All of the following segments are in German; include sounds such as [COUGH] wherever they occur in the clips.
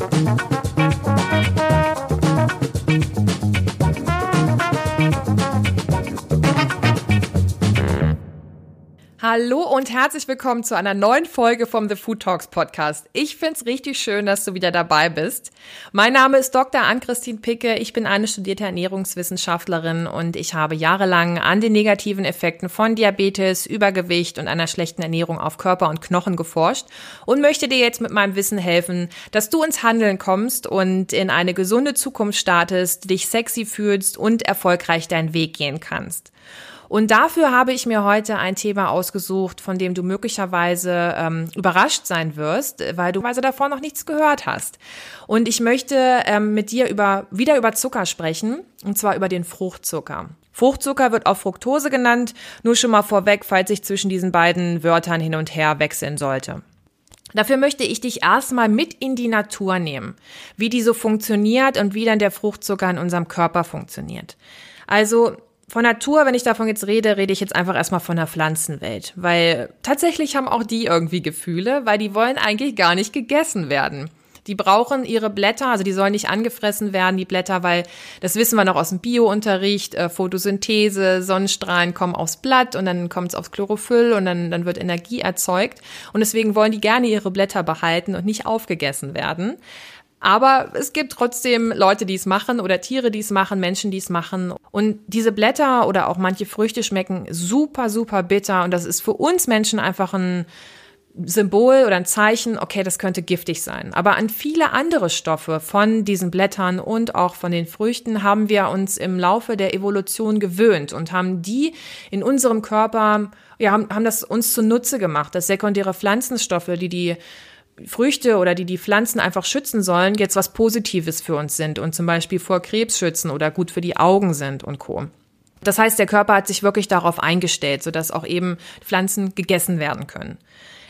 Thank you. Hallo und herzlich willkommen zu einer neuen Folge vom The Food Talks Podcast. Ich find's richtig schön, dass du wieder dabei bist. Mein Name ist Dr. Ann-Christine Picke. Ich bin eine studierte Ernährungswissenschaftlerin und ich habe jahrelang an den negativen Effekten von Diabetes, Übergewicht und einer schlechten Ernährung auf Körper und Knochen geforscht und möchte dir jetzt mit meinem Wissen helfen, dass du ins Handeln kommst und in eine gesunde Zukunft startest, dich sexy fühlst und erfolgreich deinen Weg gehen kannst. Und dafür habe ich mir heute ein Thema ausgesucht, von dem du möglicherweise ähm, überrascht sein wirst, weil du also davor noch nichts gehört hast. Und ich möchte ähm, mit dir über, wieder über Zucker sprechen, und zwar über den Fruchtzucker. Fruchtzucker wird auch Fructose genannt, nur schon mal vorweg, falls ich zwischen diesen beiden Wörtern hin und her wechseln sollte. Dafür möchte ich dich erstmal mit in die Natur nehmen, wie die so funktioniert und wie dann der Fruchtzucker in unserem Körper funktioniert. Also von Natur, wenn ich davon jetzt rede, rede ich jetzt einfach erstmal von der Pflanzenwelt, weil tatsächlich haben auch die irgendwie Gefühle, weil die wollen eigentlich gar nicht gegessen werden. Die brauchen ihre Blätter, also die sollen nicht angefressen werden, die Blätter, weil das wissen wir noch aus dem Biounterricht, äh, Photosynthese, Sonnenstrahlen kommen aufs Blatt und dann kommt es aufs Chlorophyll und dann, dann wird Energie erzeugt. Und deswegen wollen die gerne ihre Blätter behalten und nicht aufgegessen werden. Aber es gibt trotzdem Leute, die es machen oder Tiere, die es machen, Menschen, die es machen. Und diese Blätter oder auch manche Früchte schmecken super, super bitter. Und das ist für uns Menschen einfach ein Symbol oder ein Zeichen, okay, das könnte giftig sein. Aber an viele andere Stoffe von diesen Blättern und auch von den Früchten haben wir uns im Laufe der Evolution gewöhnt und haben die in unserem Körper, ja, haben, haben das uns zunutze gemacht, dass sekundäre Pflanzenstoffe, die die Früchte oder die die Pflanzen einfach schützen sollen, jetzt was Positives für uns sind und zum Beispiel vor Krebs schützen oder gut für die Augen sind und Co. Das heißt, der Körper hat sich wirklich darauf eingestellt, sodass auch eben Pflanzen gegessen werden können.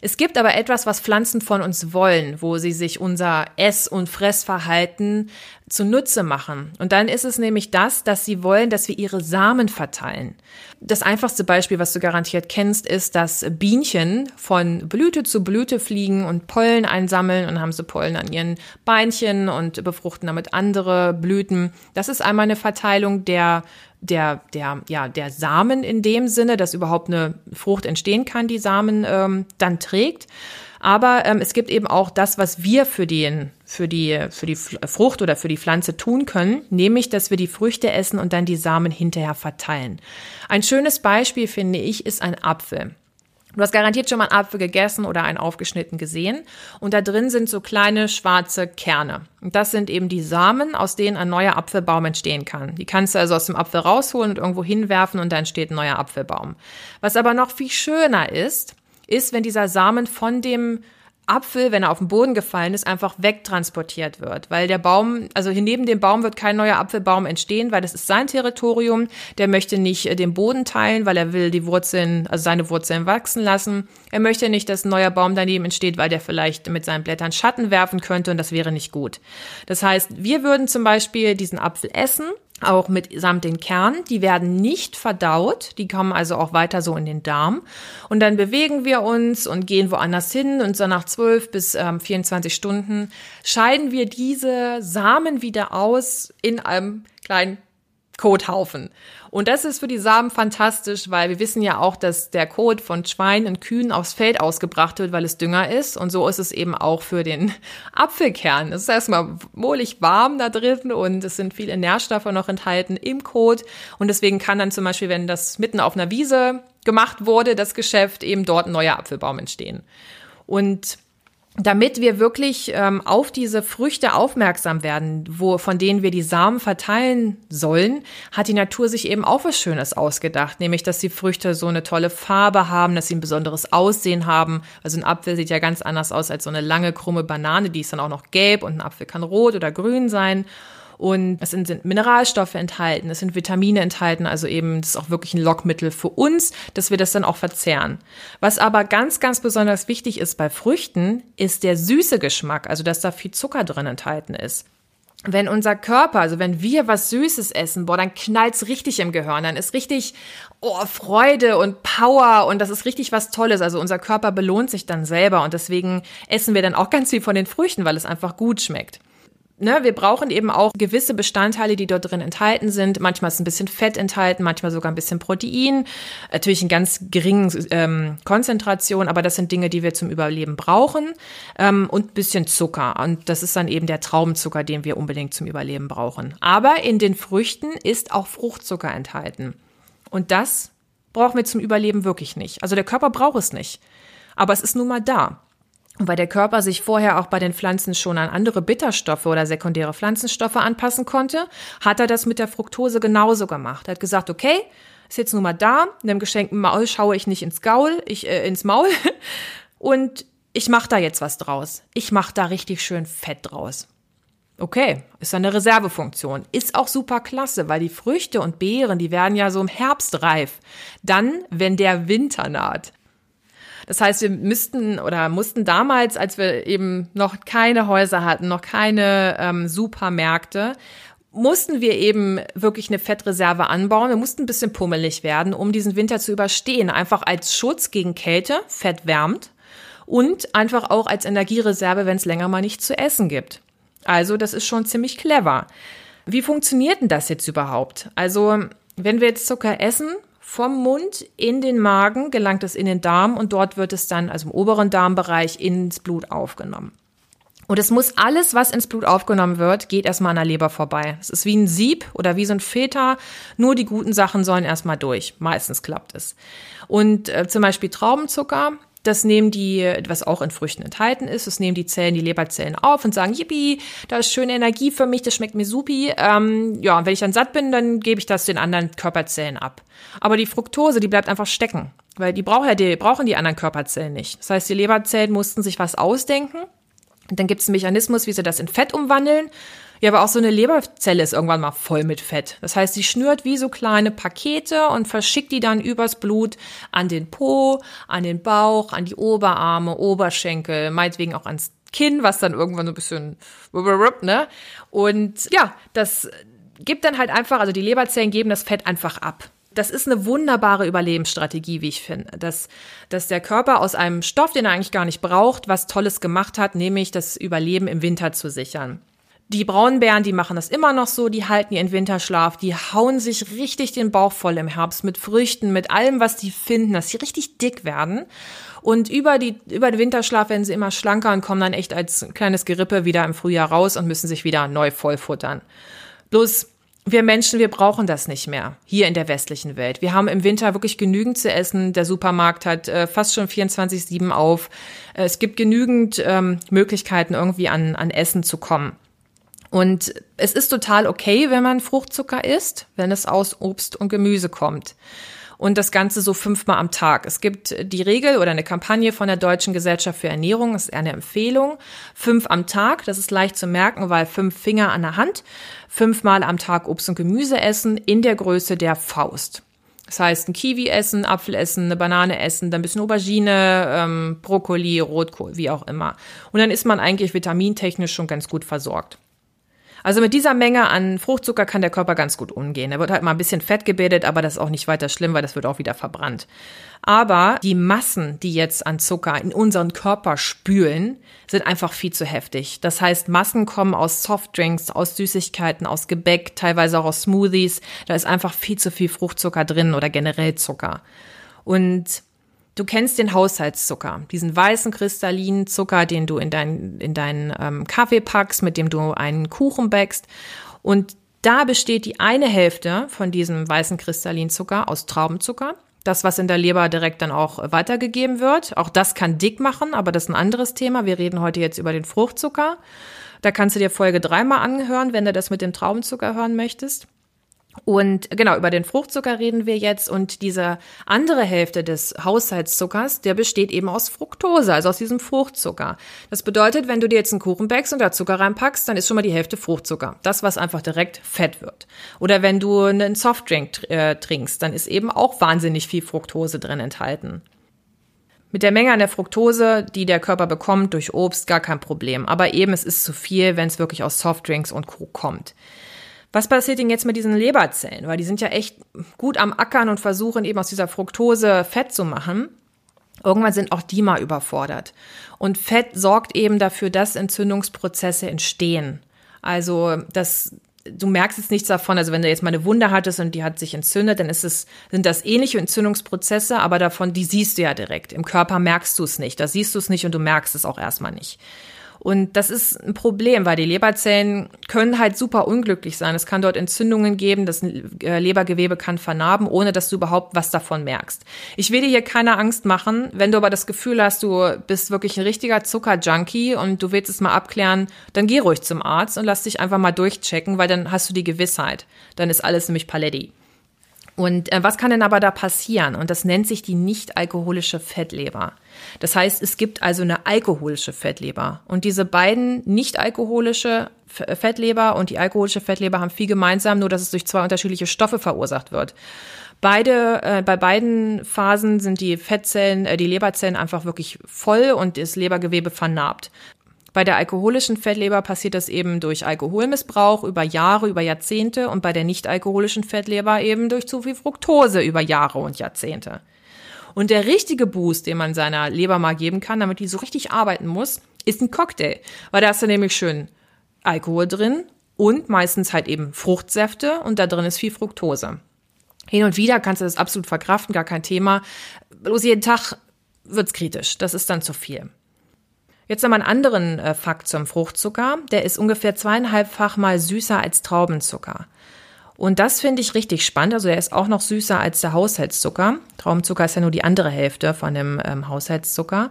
Es gibt aber etwas, was Pflanzen von uns wollen, wo sie sich unser Ess- und Fressverhalten zunutze machen. Und dann ist es nämlich das, dass sie wollen, dass wir ihre Samen verteilen. Das einfachste Beispiel, was du garantiert kennst, ist, dass Bienchen von Blüte zu Blüte fliegen und Pollen einsammeln und haben so Pollen an ihren Beinchen und befruchten damit andere Blüten. Das ist einmal eine Verteilung der der, der, ja, der Samen in dem Sinne, dass überhaupt eine Frucht entstehen kann, die Samen ähm, dann trägt. Aber ähm, es gibt eben auch das, was wir für, den, für, die, für die Frucht oder für die Pflanze tun können, nämlich, dass wir die Früchte essen und dann die Samen hinterher verteilen. Ein schönes Beispiel, finde ich, ist ein Apfel. Du hast garantiert schon mal einen Apfel gegessen oder einen aufgeschnitten gesehen. Und da drin sind so kleine schwarze Kerne. Und das sind eben die Samen, aus denen ein neuer Apfelbaum entstehen kann. Die kannst du also aus dem Apfel rausholen und irgendwo hinwerfen und da entsteht ein neuer Apfelbaum. Was aber noch viel schöner ist, ist, wenn dieser Samen von dem Apfel, wenn er auf den Boden gefallen ist, einfach wegtransportiert wird. Weil der Baum, also hier neben dem Baum wird kein neuer Apfelbaum entstehen, weil das ist sein Territorium. Der möchte nicht äh, den Boden teilen, weil er will die Wurzeln, also seine Wurzeln wachsen lassen. Er möchte nicht, dass ein neuer Baum daneben entsteht, weil der vielleicht mit seinen Blättern Schatten werfen könnte und das wäre nicht gut. Das heißt, wir würden zum Beispiel diesen Apfel essen auch mit samt den Kernen. Die werden nicht verdaut, die kommen also auch weiter so in den Darm. Und dann bewegen wir uns und gehen woanders hin und so nach 12 bis ähm, 24 Stunden scheiden wir diese Samen wieder aus in einem kleinen Kothaufen. Und das ist für die Samen fantastisch, weil wir wissen ja auch, dass der Kot von Schweinen und Kühen aufs Feld ausgebracht wird, weil es Dünger ist. Und so ist es eben auch für den [LAUGHS] Apfelkern. Es ist erstmal wohlig warm da drin und es sind viele Nährstoffe noch enthalten im Kot. Und deswegen kann dann zum Beispiel, wenn das mitten auf einer Wiese gemacht wurde, das Geschäft, eben dort ein neuer Apfelbaum entstehen. Und damit wir wirklich ähm, auf diese Früchte aufmerksam werden, wo, von denen wir die Samen verteilen sollen, hat die Natur sich eben auch was Schönes ausgedacht, nämlich, dass die Früchte so eine tolle Farbe haben, dass sie ein besonderes Aussehen haben. Also ein Apfel sieht ja ganz anders aus als so eine lange, krumme Banane, die ist dann auch noch gelb und ein Apfel kann rot oder grün sein. Und es sind, sind Mineralstoffe enthalten, es sind Vitamine enthalten, also eben, das ist auch wirklich ein Lockmittel für uns, dass wir das dann auch verzehren. Was aber ganz, ganz besonders wichtig ist bei Früchten, ist der süße Geschmack, also dass da viel Zucker drin enthalten ist. wenn unser Körper, also wenn wir was Süßes essen, boah, dann knallt's richtig im Gehirn, dann ist richtig oh, Freude und Power und das ist richtig was Tolles. Also unser Körper belohnt sich dann selber und deswegen essen wir dann auch ganz viel von den Früchten, weil es einfach gut schmeckt ne, wir brauchen eben auch gewisse Bestandteile, die dort drin enthalten sind. Manchmal ist ein bisschen Fett enthalten, manchmal sogar ein bisschen Protein. Natürlich in ganz geringen ähm, Konzentration, aber das sind Dinge, die wir zum Überleben brauchen. Ähm, und ein bisschen Zucker. Und das ist dann eben der Traubenzucker, den wir unbedingt zum Überleben brauchen. Aber in den Früchten ist auch Fruchtzucker enthalten. Und das brauchen wir zum Überleben wirklich nicht. Also der Körper braucht es nicht. Aber es ist nun mal da. Weil der Körper sich vorher auch bei den Pflanzen schon an andere Bitterstoffe oder sekundäre Pflanzenstoffe anpassen konnte, hat er das mit der Fructose genauso gemacht. Er hat gesagt, okay, ist jetzt nun mal da, in dem geschenkten Maul schaue ich nicht ins Gaul, ich äh, ins Maul [LAUGHS] und ich mache da jetzt was draus. Ich mache da richtig schön Fett draus. Okay, ist eine Reservefunktion. Ist auch super klasse, weil die Früchte und Beeren, die werden ja so im Herbst reif. Dann, wenn der Winter naht. Das heißt, wir müssten oder mussten damals, als wir eben noch keine Häuser hatten, noch keine ähm, Supermärkte, mussten wir eben wirklich eine Fettreserve anbauen. Wir mussten ein bisschen pummelig werden, um diesen Winter zu überstehen. Einfach als Schutz gegen Kälte, Fett wärmt und einfach auch als Energiereserve, wenn es länger mal nichts zu essen gibt. Also das ist schon ziemlich clever. Wie funktioniert denn das jetzt überhaupt? Also wenn wir jetzt Zucker essen, vom Mund in den Magen gelangt es in den Darm und dort wird es dann, also im oberen Darmbereich, ins Blut aufgenommen. Und es muss alles, was ins Blut aufgenommen wird, geht erstmal an der Leber vorbei. Es ist wie ein Sieb oder wie so ein Filter. Nur die guten Sachen sollen erstmal durch. Meistens klappt es. Und äh, zum Beispiel Traubenzucker, das nehmen die, was auch in Früchten enthalten ist, das nehmen die Zellen, die Leberzellen auf und sagen, yippie, da ist schöne Energie für mich, das schmeckt mir supi. Ähm, ja, und wenn ich dann satt bin, dann gebe ich das den anderen Körperzellen ab. Aber die Fructose, die bleibt einfach stecken, weil die, braucht ja, die brauchen die anderen Körperzellen nicht. Das heißt, die Leberzellen mussten sich was ausdenken. Und dann gibt es einen Mechanismus, wie sie das in Fett umwandeln. Ja, aber auch so eine Leberzelle ist irgendwann mal voll mit Fett. Das heißt, sie schnürt wie so kleine Pakete und verschickt die dann übers Blut an den Po, an den Bauch, an die Oberarme, Oberschenkel, meinetwegen auch ans Kinn, was dann irgendwann so ein bisschen, ne? Und ja, das gibt dann halt einfach, also die Leberzellen geben das Fett einfach ab. Das ist eine wunderbare Überlebensstrategie, wie ich finde, dass, dass der Körper aus einem Stoff, den er eigentlich gar nicht braucht, was Tolles gemacht hat, nämlich das Überleben im Winter zu sichern. Die Braunbären, die machen das immer noch so, die halten ihren Winterschlaf, die hauen sich richtig den Bauch voll im Herbst mit Früchten, mit allem, was die finden, dass sie richtig dick werden. Und über, die, über den Winterschlaf werden sie immer schlanker und kommen dann echt als kleines Gerippe wieder im Frühjahr raus und müssen sich wieder neu vollfuttern. Bloß wir Menschen, wir brauchen das nicht mehr hier in der westlichen Welt. Wir haben im Winter wirklich genügend zu essen. Der Supermarkt hat äh, fast schon 24-7 auf. Äh, es gibt genügend ähm, Möglichkeiten, irgendwie an, an Essen zu kommen. Und es ist total okay, wenn man Fruchtzucker isst, wenn es aus Obst und Gemüse kommt. Und das Ganze so fünfmal am Tag. Es gibt die Regel oder eine Kampagne von der Deutschen Gesellschaft für Ernährung, das ist eine Empfehlung. Fünf am Tag, das ist leicht zu merken, weil fünf Finger an der Hand. Fünfmal am Tag Obst und Gemüse essen in der Größe der Faust. Das heißt, ein Kiwi essen, Apfel essen, eine Banane essen, dann ein bisschen Aubergine, ähm, Brokkoli, Rotkohl, wie auch immer. Und dann ist man eigentlich vitamintechnisch schon ganz gut versorgt. Also mit dieser Menge an Fruchtzucker kann der Körper ganz gut umgehen. Er wird halt mal ein bisschen Fett gebildet, aber das ist auch nicht weiter schlimm, weil das wird auch wieder verbrannt. Aber die Massen, die jetzt an Zucker in unseren Körper spülen, sind einfach viel zu heftig. Das heißt, Massen kommen aus Softdrinks, aus Süßigkeiten, aus Gebäck, teilweise auch aus Smoothies. Da ist einfach viel zu viel Fruchtzucker drin oder generell Zucker. Und Du kennst den Haushaltszucker, diesen weißen kristallinen Zucker, den du in, dein, in deinen ähm, Kaffee packst, mit dem du einen Kuchen backst. Und da besteht die eine Hälfte von diesem weißen kristallinen Zucker aus Traubenzucker. Das, was in der Leber direkt dann auch weitergegeben wird. Auch das kann dick machen, aber das ist ein anderes Thema. Wir reden heute jetzt über den Fruchtzucker. Da kannst du dir Folge dreimal anhören, wenn du das mit dem Traubenzucker hören möchtest. Und genau, über den Fruchtzucker reden wir jetzt. Und diese andere Hälfte des Haushaltszuckers, der besteht eben aus Fructose, also aus diesem Fruchtzucker. Das bedeutet, wenn du dir jetzt einen Kuchen backst und da Zucker reinpackst, dann ist schon mal die Hälfte Fruchtzucker. Das, was einfach direkt Fett wird. Oder wenn du einen Softdrink äh, trinkst, dann ist eben auch wahnsinnig viel Fructose drin enthalten. Mit der Menge an der Fructose, die der Körper bekommt durch Obst, gar kein Problem. Aber eben, es ist zu viel, wenn es wirklich aus Softdrinks und Co. kommt. Was passiert denn jetzt mit diesen Leberzellen? Weil die sind ja echt gut am Ackern und versuchen eben aus dieser Fructose Fett zu machen. Irgendwann sind auch die mal überfordert. Und Fett sorgt eben dafür, dass Entzündungsprozesse entstehen. Also, das du merkst jetzt nichts davon. Also wenn du jetzt mal eine Wunde hattest und die hat sich entzündet, dann ist es, sind das ähnliche Entzündungsprozesse, aber davon, die siehst du ja direkt. Im Körper merkst du es nicht. Da siehst du es nicht und du merkst es auch erstmal nicht. Und das ist ein Problem, weil die Leberzellen können halt super unglücklich sein. Es kann dort Entzündungen geben, das äh, Lebergewebe kann vernarben, ohne dass du überhaupt was davon merkst. Ich will dir hier keine Angst machen. Wenn du aber das Gefühl hast, du bist wirklich ein richtiger Zuckerjunkie und du willst es mal abklären, dann geh ruhig zum Arzt und lass dich einfach mal durchchecken, weil dann hast du die Gewissheit. Dann ist alles nämlich Paletti. Und äh, was kann denn aber da passieren? Und das nennt sich die nicht-alkoholische Fettleber. Das heißt, es gibt also eine alkoholische Fettleber. Und diese beiden nicht-alkoholische Fettleber und die alkoholische Fettleber haben viel gemeinsam, nur dass es durch zwei unterschiedliche Stoffe verursacht wird. Beide, äh, bei beiden Phasen sind die Fettzellen, äh, die Leberzellen einfach wirklich voll und das Lebergewebe vernarbt. Bei der alkoholischen Fettleber passiert das eben durch Alkoholmissbrauch über Jahre, über Jahrzehnte und bei der nicht-alkoholischen Fettleber eben durch zu viel Fructose über Jahre und Jahrzehnte. Und der richtige Boost, den man seiner Leber mal geben kann, damit die so richtig arbeiten muss, ist ein Cocktail. Weil da ist dann nämlich schön Alkohol drin und meistens halt eben Fruchtsäfte und da drin ist viel Fructose. Hin und wieder kannst du das absolut verkraften, gar kein Thema. Bloß jeden Tag wird's kritisch. Das ist dann zu viel. Jetzt nochmal einen anderen äh, Fakt zum Fruchtzucker. Der ist ungefähr zweieinhalbfach mal süßer als Traubenzucker. Und das finde ich richtig spannend. Also er ist auch noch süßer als der Haushaltszucker. Traubenzucker ist ja nur die andere Hälfte von dem ähm, Haushaltszucker.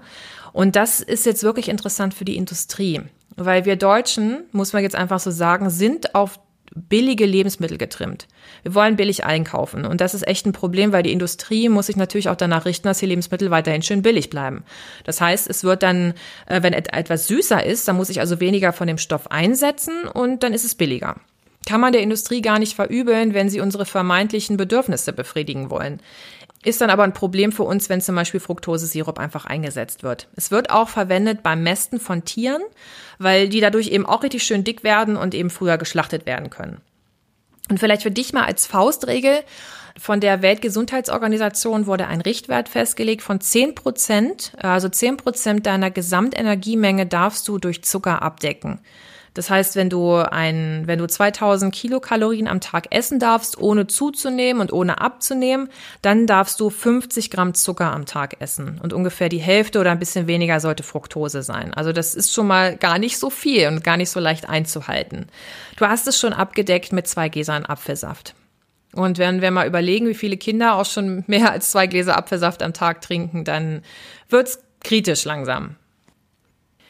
Und das ist jetzt wirklich interessant für die Industrie. Weil wir Deutschen, muss man jetzt einfach so sagen, sind auf billige Lebensmittel getrimmt. Wir wollen billig einkaufen. Und das ist echt ein Problem, weil die Industrie muss sich natürlich auch danach richten, dass die Lebensmittel weiterhin schön billig bleiben. Das heißt, es wird dann, äh, wenn etwas süßer ist, dann muss ich also weniger von dem Stoff einsetzen und dann ist es billiger. Kann man der Industrie gar nicht verübeln, wenn sie unsere vermeintlichen Bedürfnisse befriedigen wollen. Ist dann aber ein Problem für uns, wenn zum Beispiel Fructosesirup einfach eingesetzt wird. Es wird auch verwendet beim Mästen von Tieren, weil die dadurch eben auch richtig schön dick werden und eben früher geschlachtet werden können. Und vielleicht für dich mal als Faustregel, von der Weltgesundheitsorganisation wurde ein Richtwert festgelegt von 10 Prozent, also 10 Prozent deiner Gesamtenergiemenge darfst du durch Zucker abdecken. Das heißt, wenn du ein, wenn du 2000 Kilokalorien am Tag essen darfst, ohne zuzunehmen und ohne abzunehmen, dann darfst du 50 Gramm Zucker am Tag essen. Und ungefähr die Hälfte oder ein bisschen weniger sollte Fructose sein. Also das ist schon mal gar nicht so viel und gar nicht so leicht einzuhalten. Du hast es schon abgedeckt mit zwei Gläsern Apfelsaft. Und wenn wir mal überlegen, wie viele Kinder auch schon mehr als zwei Gläser Apfelsaft am Tag trinken, dann wird's kritisch langsam.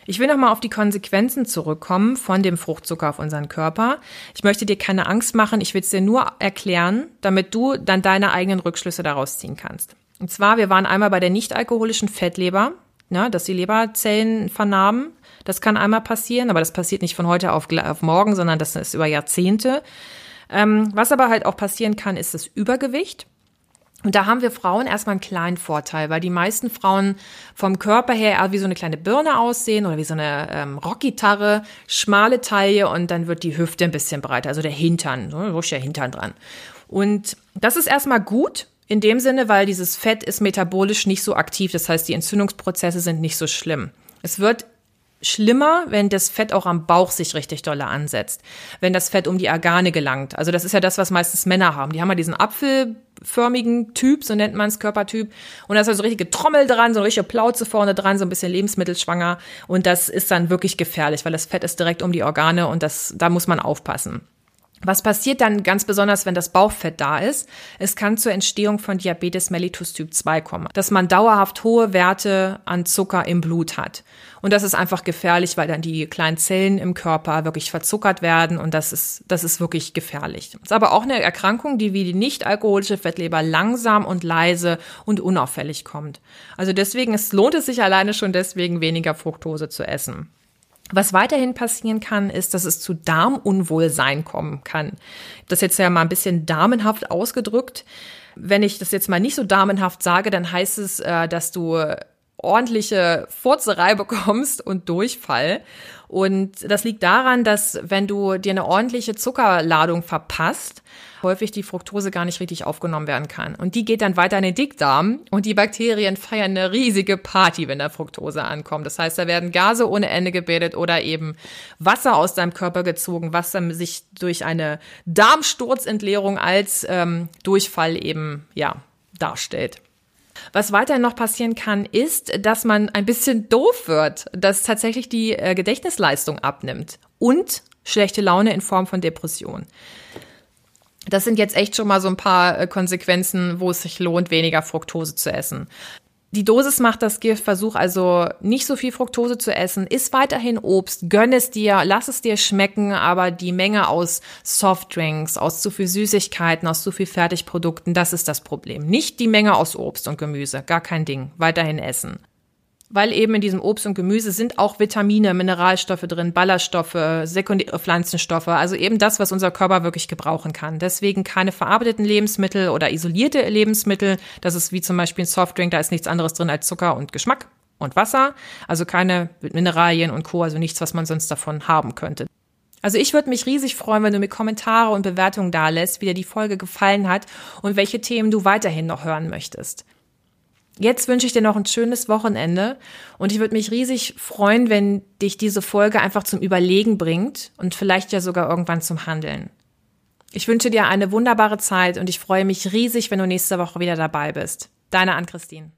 Ich will nochmal auf die Konsequenzen zurückkommen von dem Fruchtzucker auf unseren Körper. Ich möchte dir keine Angst machen, ich will es dir nur erklären, damit du dann deine eigenen Rückschlüsse daraus ziehen kannst. Und zwar, wir waren einmal bei der nicht-alkoholischen Fettleber, ne, dass die Leberzellen vernarben. Das kann einmal passieren, aber das passiert nicht von heute auf, auf morgen, sondern das ist über Jahrzehnte. Ähm, was aber halt auch passieren kann, ist das Übergewicht. Und da haben wir Frauen erstmal einen kleinen Vorteil, weil die meisten Frauen vom Körper her eher wie so eine kleine Birne aussehen oder wie so eine ähm, Rockgitarre, schmale Taille und dann wird die Hüfte ein bisschen breiter, also der Hintern, so ruhig der Hintern dran. Und das ist erstmal gut, in dem Sinne, weil dieses Fett ist metabolisch nicht so aktiv, das heißt, die Entzündungsprozesse sind nicht so schlimm. Es wird schlimmer, wenn das Fett auch am Bauch sich richtig dolle ansetzt. Wenn das Fett um die Organe gelangt. Also das ist ja das, was meistens Männer haben. Die haben ja diesen apfelförmigen Typ, so nennt man es, Körpertyp. Und da ist also richtige Trommel dran, so eine richtige Plauze vorne dran, so ein bisschen lebensmittelschwanger. Und das ist dann wirklich gefährlich, weil das Fett ist direkt um die Organe und das, da muss man aufpassen. Was passiert dann ganz besonders, wenn das Bauchfett da ist? Es kann zur Entstehung von Diabetes mellitus Typ 2 kommen, dass man dauerhaft hohe Werte an Zucker im Blut hat. Und das ist einfach gefährlich, weil dann die kleinen Zellen im Körper wirklich verzuckert werden und das ist, das ist wirklich gefährlich. Das ist aber auch eine Erkrankung, die wie die nicht-alkoholische Fettleber langsam und leise und unauffällig kommt. Also deswegen, es lohnt es sich alleine schon deswegen weniger Fructose zu essen. Was weiterhin passieren kann, ist, dass es zu Darmunwohlsein kommen kann. Das jetzt ja mal ein bisschen damenhaft ausgedrückt. Wenn ich das jetzt mal nicht so damenhaft sage, dann heißt es, äh, dass du ordentliche Furzerei [LAUGHS] bekommst und Durchfall. Und das liegt daran, dass wenn du dir eine ordentliche Zuckerladung verpasst, häufig die Fructose gar nicht richtig aufgenommen werden kann. Und die geht dann weiter in den Dickdarm und die Bakterien feiern eine riesige Party, wenn da Fructose ankommt. Das heißt, da werden Gase ohne Ende gebildet oder eben Wasser aus deinem Körper gezogen, was dann sich durch eine Darmsturzentleerung als ähm, Durchfall eben ja darstellt. Was weiterhin noch passieren kann, ist, dass man ein bisschen doof wird, dass tatsächlich die äh, Gedächtnisleistung abnimmt und schlechte Laune in Form von Depression. Das sind jetzt echt schon mal so ein paar äh, Konsequenzen, wo es sich lohnt, weniger Fructose zu essen. Die Dosis macht das Gift. Versuch also nicht so viel Fructose zu essen. Iss weiterhin Obst. Gönn es dir. Lass es dir schmecken. Aber die Menge aus Softdrinks, aus zu viel Süßigkeiten, aus zu viel Fertigprodukten, das ist das Problem. Nicht die Menge aus Obst und Gemüse. Gar kein Ding. Weiterhin essen weil eben in diesem Obst und Gemüse sind auch Vitamine, Mineralstoffe drin, Ballaststoffe, sekundäre Pflanzenstoffe, also eben das, was unser Körper wirklich gebrauchen kann. Deswegen keine verarbeiteten Lebensmittel oder isolierte Lebensmittel. Das ist wie zum Beispiel ein Softdrink, da ist nichts anderes drin als Zucker und Geschmack und Wasser. Also keine Mineralien und Co., also nichts, was man sonst davon haben könnte. Also ich würde mich riesig freuen, wenn du mir Kommentare und Bewertungen da lässt, wie dir die Folge gefallen hat und welche Themen du weiterhin noch hören möchtest. Jetzt wünsche ich dir noch ein schönes Wochenende und ich würde mich riesig freuen, wenn dich diese Folge einfach zum Überlegen bringt und vielleicht ja sogar irgendwann zum Handeln. Ich wünsche dir eine wunderbare Zeit und ich freue mich riesig, wenn du nächste Woche wieder dabei bist. Deine Ann-Christine.